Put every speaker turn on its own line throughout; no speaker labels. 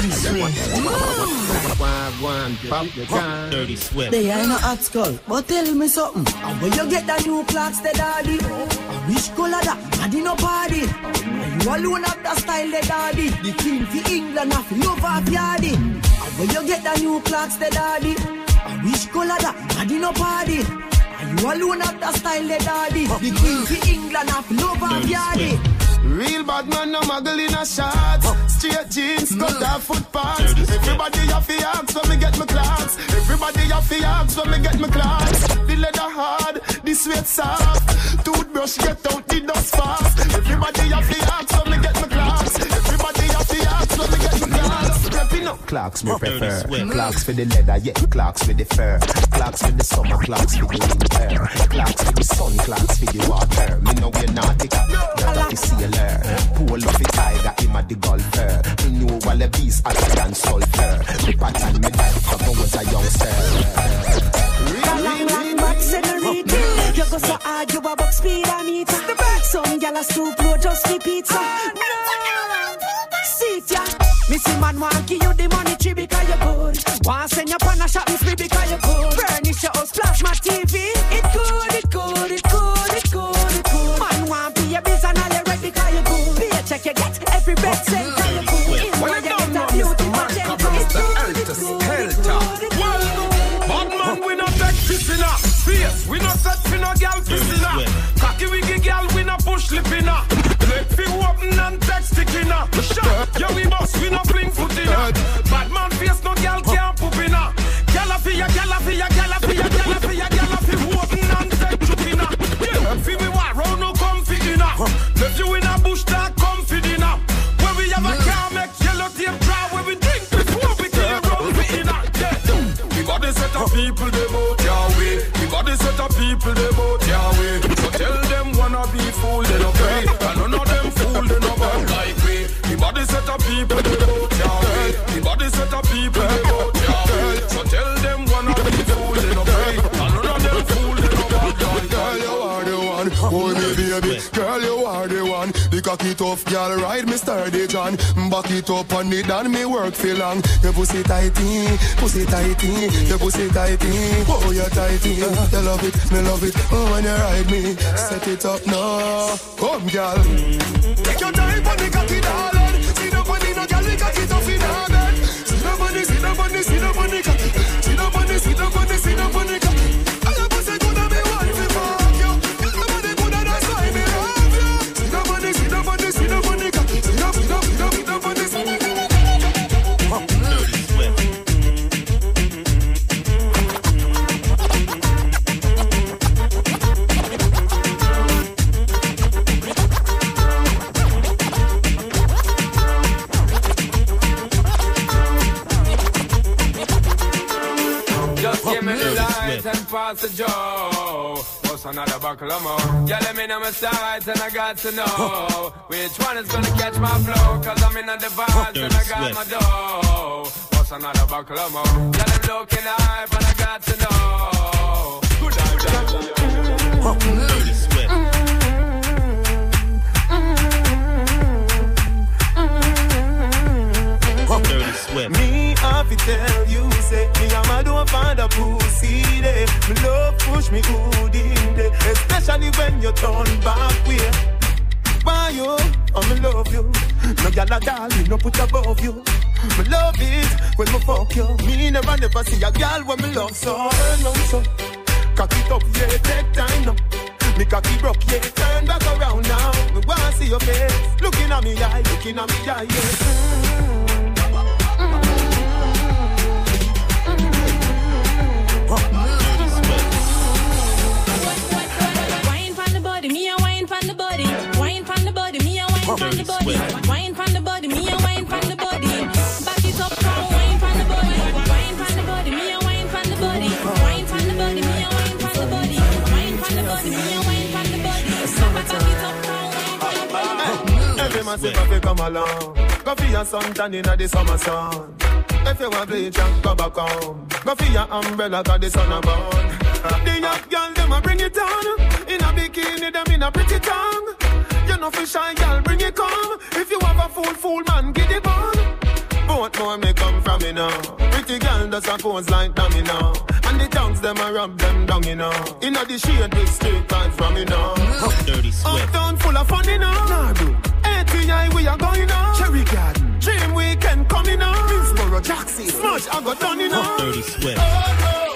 Dirty Swift. Dirty Swift. They ain't no hot skull, but tell me something. And where you get the new Clarks, the daddy? Which color that? Daddy no party. You alone have the style, the daddy. The queen for England, have love of yardy. And where you get the new Clarks, the daddy? Which color that? Daddy no party. You alone have the style, the daddy. The queen for England, have love of yardy.
Real bad man, no muggle in a shot. Straight jeans, cut mm. off footpaths. Everybody have to ask when me get my Clarks. Everybody have to ask when me get my Clarks. The leather hard, the sweat soft. Toothbrush get out the dust fast. Everybody have to ask when me get Clarks. Prepping up.
Clarks me prefer. Clarks for the leather, yeah. Clarks for the fur. Clarks for the summer, Clarks for the winter. Clarks for the sun, Clarks for the water. Me know we're not naughty, got to see sailor. Pull off a tiger, him a the golfer. Me know all the beast hotter than sulfur. The pattern me like from when I was a youngster.
Long, long back, senorita. You go so hard, you a buck speed a meter. Some gyal a stoop low just for pizza. Missy man want give you the money tree because you good. Want send you on a shopping spree because you good. Furnish your house, my TV. It good, it good, it good, it good, it good. Man want be a business and all you ready because you good. Be a check you get every red cent because you good. In where you get a beauty magenta. It's good, it's good, it's good, it's good.
Bad man, we not take pissing up. Face, we not
Oh, me baby. Girl, you are the one. The cocky tough girl, ride me sturdy John. Back it up on it and me work for long. Your pussy tighty, pussy tighty, your pussy tighty. Oh, you tighty. You love it, me love it. Oh, when you ride me, set it up now. Come, girl. Take your time on the cocky, darling.
Of more? Yeah, let me know my sides and I got to know which one is gonna catch my flow. Cause I'm in the vibes and I got my dough. What's another buckle more? Yeah, I'm looking hype and I got to know. Good night,
Dirty Swift. Dirty Swift.
Me have to tell you, say me and my don't find a pussy there. Me love push me good in there, especially when you turn back way. Why you? Oh, me love you. No gyal all, me no put above you. Me love it when me fuck you. Me never never see a gyal when me love so. Turn on so, cock it up, yeah, take time now. Me cocky broke, yeah, turn back around now. Me wanna see your face, looking at me eye, looking at me eye, yeah. Every man say fi come along. Go for your suntan inna the summer sun. If you want bleach and go back home. Go for your umbrella 'cause the sun a burn. The young girl them a bring it on. In a bikini them in a pretty tongue. You know fi shy girl bring it come. If you have a fool fool man give it on. Both more
domino. Pretty girl does a pose like domino. And the tongues them a rub them down, you know. Inna the shade with straight from you know.
Dirty Swift.
Uptown full of fun, you know. Nah, do. ATI we are going now. Cherry Garden. Dream weekend coming now. Minsboro, Jackson. Smash I got done, you know.
Dirty Swift.
Oh, no,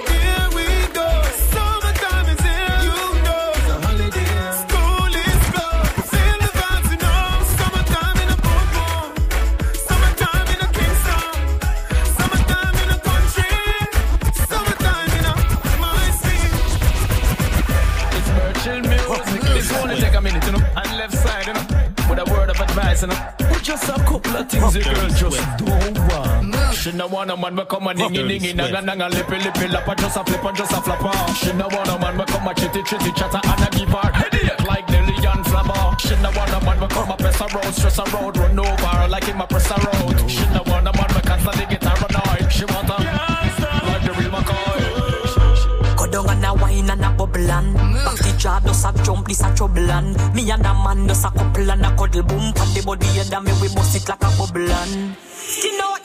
no want a man, we come a dingy dingy, nanga nanga, lippy lippy, lappa, just a flip and just a flapper. She no want a man, we come a chitty chitty, chatter and a give her headache like Nelly and Flabber. She no want a man, we come a press a road, stress a road, run over like him a press a road. She no want a man, we constantly get her annoyed. She want a like the real McCoy.
Go down and a wine and a bubble and Back the jar does a jump, this a trouble and Me and a man does a couple and a cuddle boom Pan the body and me we bust it like a bubble and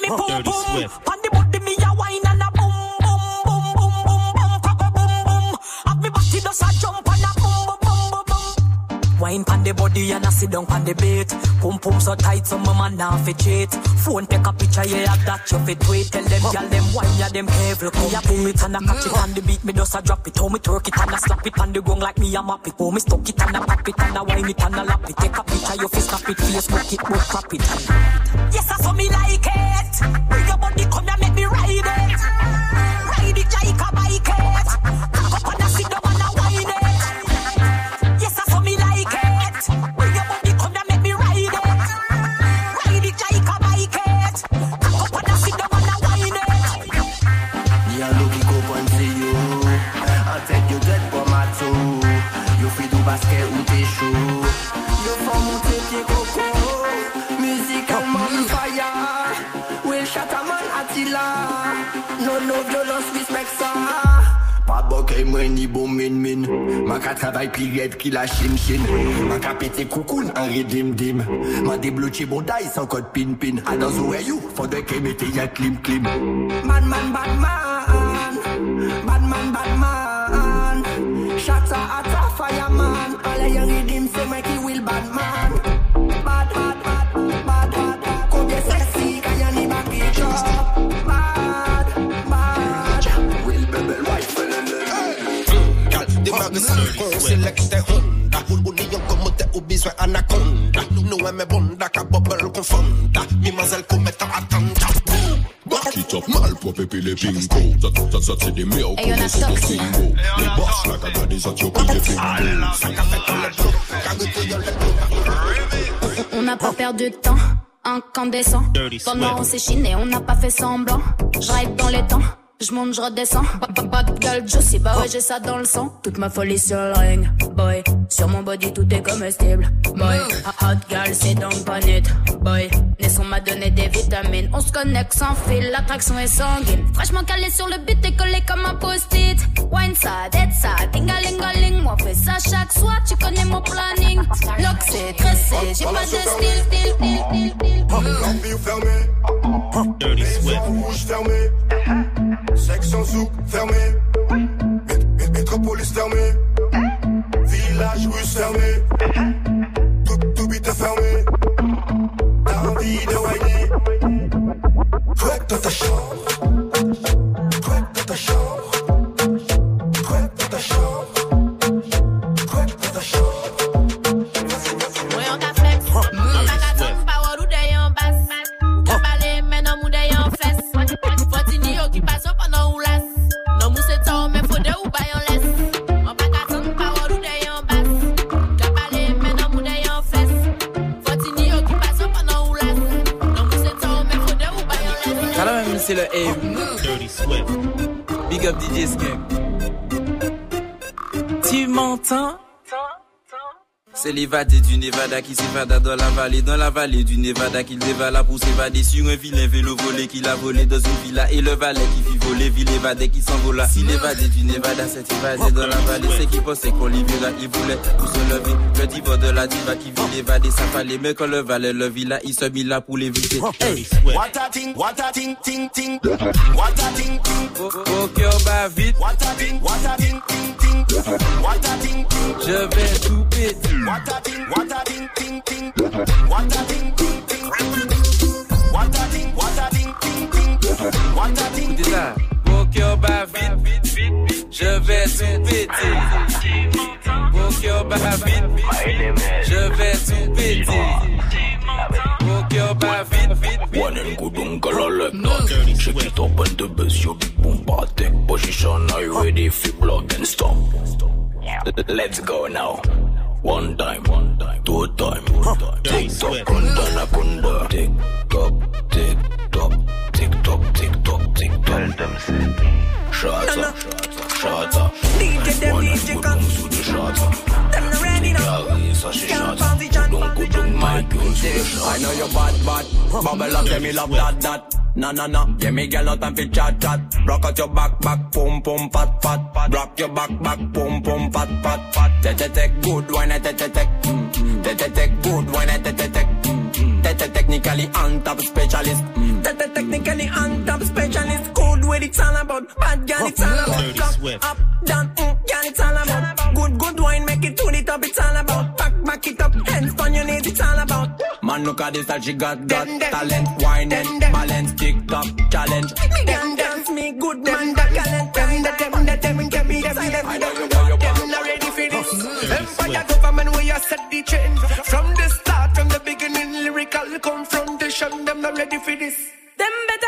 Skin out boom
Dirty
boom
Swift.
Pan the body me a wine and a boom boom boom boom boom boom Cock a boom boom Have me body does a jump and a boom boom boom boom boom Wine pan the body and a sit down pan the bait. Pum pum so tight, so my man now fi cheat. Phone take a picture, yeah, that you fit tweet. Tell them, girl, them wine, yeah, them careful. Me a pull it and a catch it on the beat, me just a drop it. How me twerk it and a slap it on the gong like me a map it. How me stuck it and a pop it and a wine it and a lap it. Take a picture, you fi snap it, Facebook it, book crap it.
Tête yo ma tou Yo fi du basket ou t'es chaud Yo font monter pied coco Musicalement on. fire Will Shataman Attila. No no violence respect ça Pas bokeh mwen ni bon min min. Man ka travay pi red ki la chim chin. Man ka pete koukoun an redim dim. Man debloche bon day san kod pin pin. I don't know where you Fode ke mete ya klim klim Man man bad man fireman. All of your redim say make you will bad man. Bad bad bad bad bad Come here sexy kaya ni back it up Bad bad. Will bebel rifle and then
Gal, démarre ça, on sélecte Honda. Union comme au besoin anaconda. Nous aimons bonda, ka bubble confonda Mimazelle commettant attentat
Back it up, mal pour péper les bingo. Ça, ça, ça, c'est des meilleurs sur le bingo. Les boss, I got des les bingo.
On n'a pas perdu de temps, incandescent. Pendant on s'est chiné, on n'a pas fait semblant. J'arrive dans les temps, je monte, je redescends. Ba- ba- Bad girl juicy, bah ouais, j'ai ça dans le sang. Toute ma folie sur le ring, boy. Sur mon body, tout est comestible, boy. Hot girl, c'est donc pas net, boy. Naisson m'a donné des vitamines. On se connecte sans fil, l'attraction est sanguine. Fraîchement calé sur le beat et collé comme un post-it. Wine ça, dead ça, tingalingaling. Moi, fais ça chaque soir, tu connais mon planning. Lock, c'est tressé, j'ai pas de style, style, style, style, style.
Dirty Swift.
rouge section souk fermé, Mét- mét- métropolis fermé, village russe fermé, tout, tout est fermé. T'as envie de whiner, twerk dans ta chambre,
c'est le aim.
Dirty Swift.
Big up DJ Skunk. Tu m'entends?
C'est l'évadé du Nevada qui s'évada dans la vallée, dans la vallée du Nevada qu'il dévala pour s'évader sur un vilain vélo volé qu'il a volé dans une villa et le valet qui fit voler, ville évadé qui s'envola. Si l'évadé du Nevada s'est évadé dans la vallée, c'est qu'il pensait qu'on libéra, il voulait pour se lever. Le diva de la diva qui vit l'évader, ça fallait, mais quand le valet le villa, il se mit là pour l'éviter. Hey,
What a ting, what a ting, ting, ting. What a ting, ting.
Au cœur bat vite.
What a ting, what a ting, ting, ting. What a ting, ting.
Je vais tout péter.
What a ting, what a ting, ting, ting. What a ting, ting, ting. What a ting, what a ting, ting, ting. What a ting,
Écoutez ça. Au cœur bat vite. Je vais tout péter. Au cœur bat vite. Je vais tout péter. Vite.
One and good uncle left Shake it up and the bass, your big boom bar Take position, are you ready for block and stop? Let's go now. One time, one time, two time, tick tock, kunda na kunda, tick tock, tick tock, tick tock, tick tock, tick tock. Tell them say, shots up, shots up.
DJ them DJ come.
Shots up.
Them not ready now.
Yeah, a shots. Don't go down my girls,
I know you bad, bad. Bubble up, yeah, me love that, that. Na na na, yeah, me girl no time for chat chat. Rock out your back, back, pum pum, pat pat pat. Rock your back, back, pum pum, pat pat pat. Te te te, good wine, te te te. Te te te, good wine, te te te. Te te technically on top specialist. Te te technically on top specialist. Good with it's all about. Bad girl, it's all about. Come up, down, mm, girl, it's all about. Good, good wine, make it to the top, it's all about. Back, back it up, hands on your knees, it's all about. Man, look at this, that she got, got talent, wine and balance, TikTok challenge. Me them dance, me good man, that talent, them, that them, that them, them, them, them, them, them, them, not ready for this.
Empire government where you set the trend From the start, from the beginning Lyrical confrontation Them not ready for this
Them better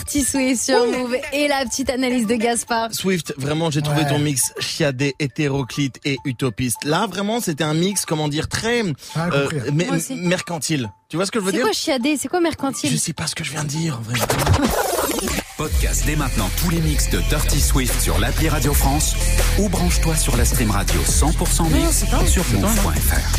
Dirty Swift sur Move et la petite analyse de Gaspard.
Swift, vraiment, j'ai trouvé ton mix chiadé, hétéroclite et utopiste. Là, vraiment, c'était un mix, comment dire, très
Ah,
euh, mais- mercantile. Tu vois ce que je veux
C'est
dire
quoi chiadé? C'est quoi mercantile?
Je sais pas ce que je viens de dire, en vrai.
Podcast dès maintenant tous les mix de Dirty Swift sur l'appli Radio France ou branche-toi sur la stream radio 100% mix sur move.fr.